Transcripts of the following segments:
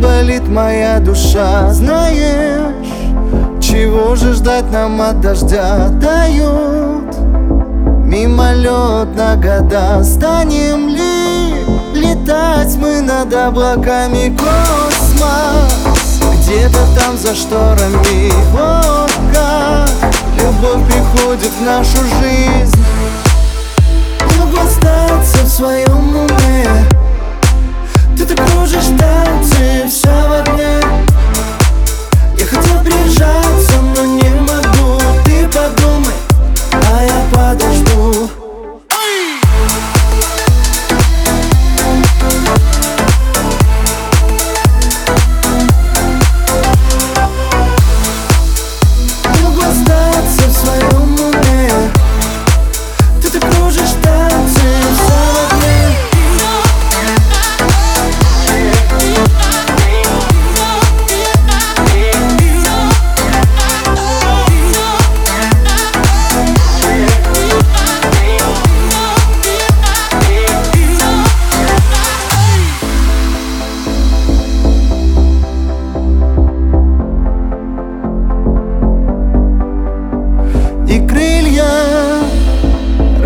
говорит моя душа. Знаешь, чего же ждать нам от дождя? Дают мимолет на года. Станем ли летать мы над облаками Космос? Где-то там за шторами Вот как любовь приходит в нашу жизнь так кружишь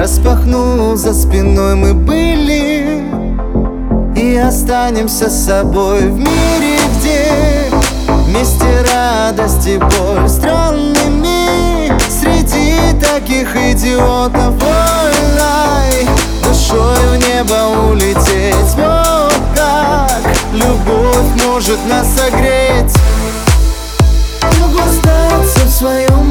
Распахнул за спиной мы были И останемся с собой в мире, где Вместе радость и боль странными Среди таких идиотов. Ой, душою в небо улететь. Вот как любовь может нас согреть. Могу остаться в своем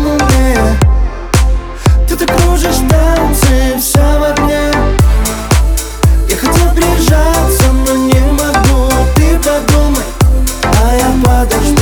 我的。